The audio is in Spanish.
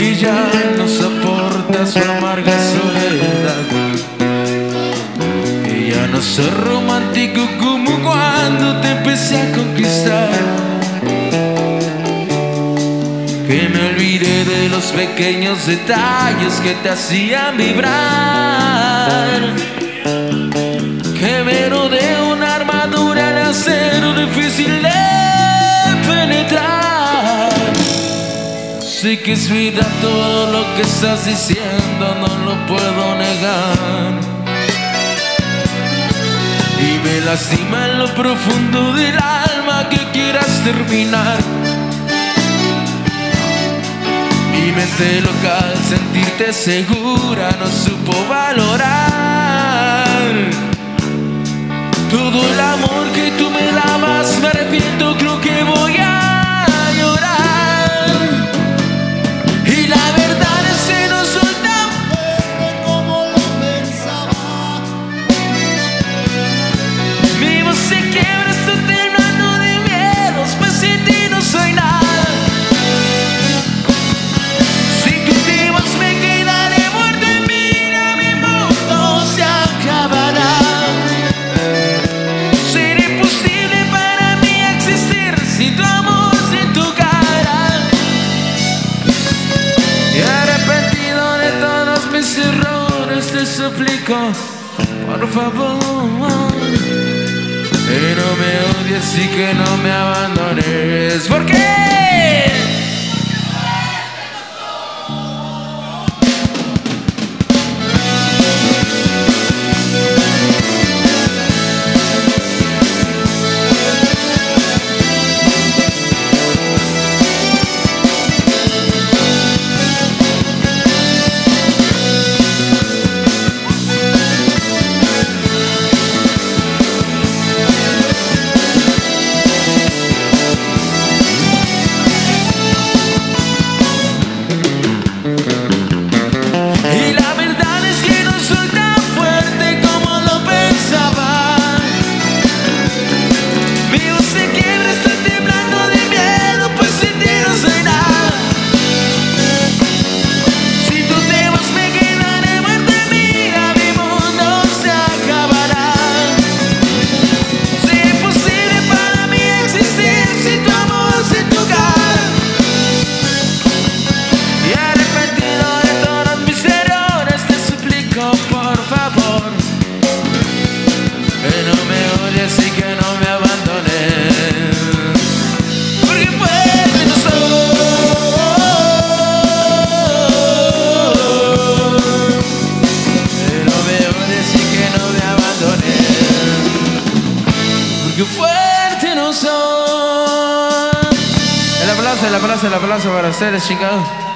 que ya no soporta su amarga soledad. Que ya no soy romántico como cuando te empecé a conquistar. Que me olvidé de los pequeños detalles que te hacían vibrar. Que me de una armadura de acero difícil de Sé que es vida todo lo que estás diciendo, no lo puedo negar. Y me lastima en lo profundo del alma que quieras terminar. Mi mente local, sentirte segura, no supo valorar. Todo el amor que tú me dabas, me arrepiento, creo que voy a tu amor, sin tu cara. Y arrepentido de todos mis errores, te suplico, por favor, que no me odies y que no me abandones. ¿Por qué? Soy El aplauso, el aplauso, el aplauso para ustedes chicos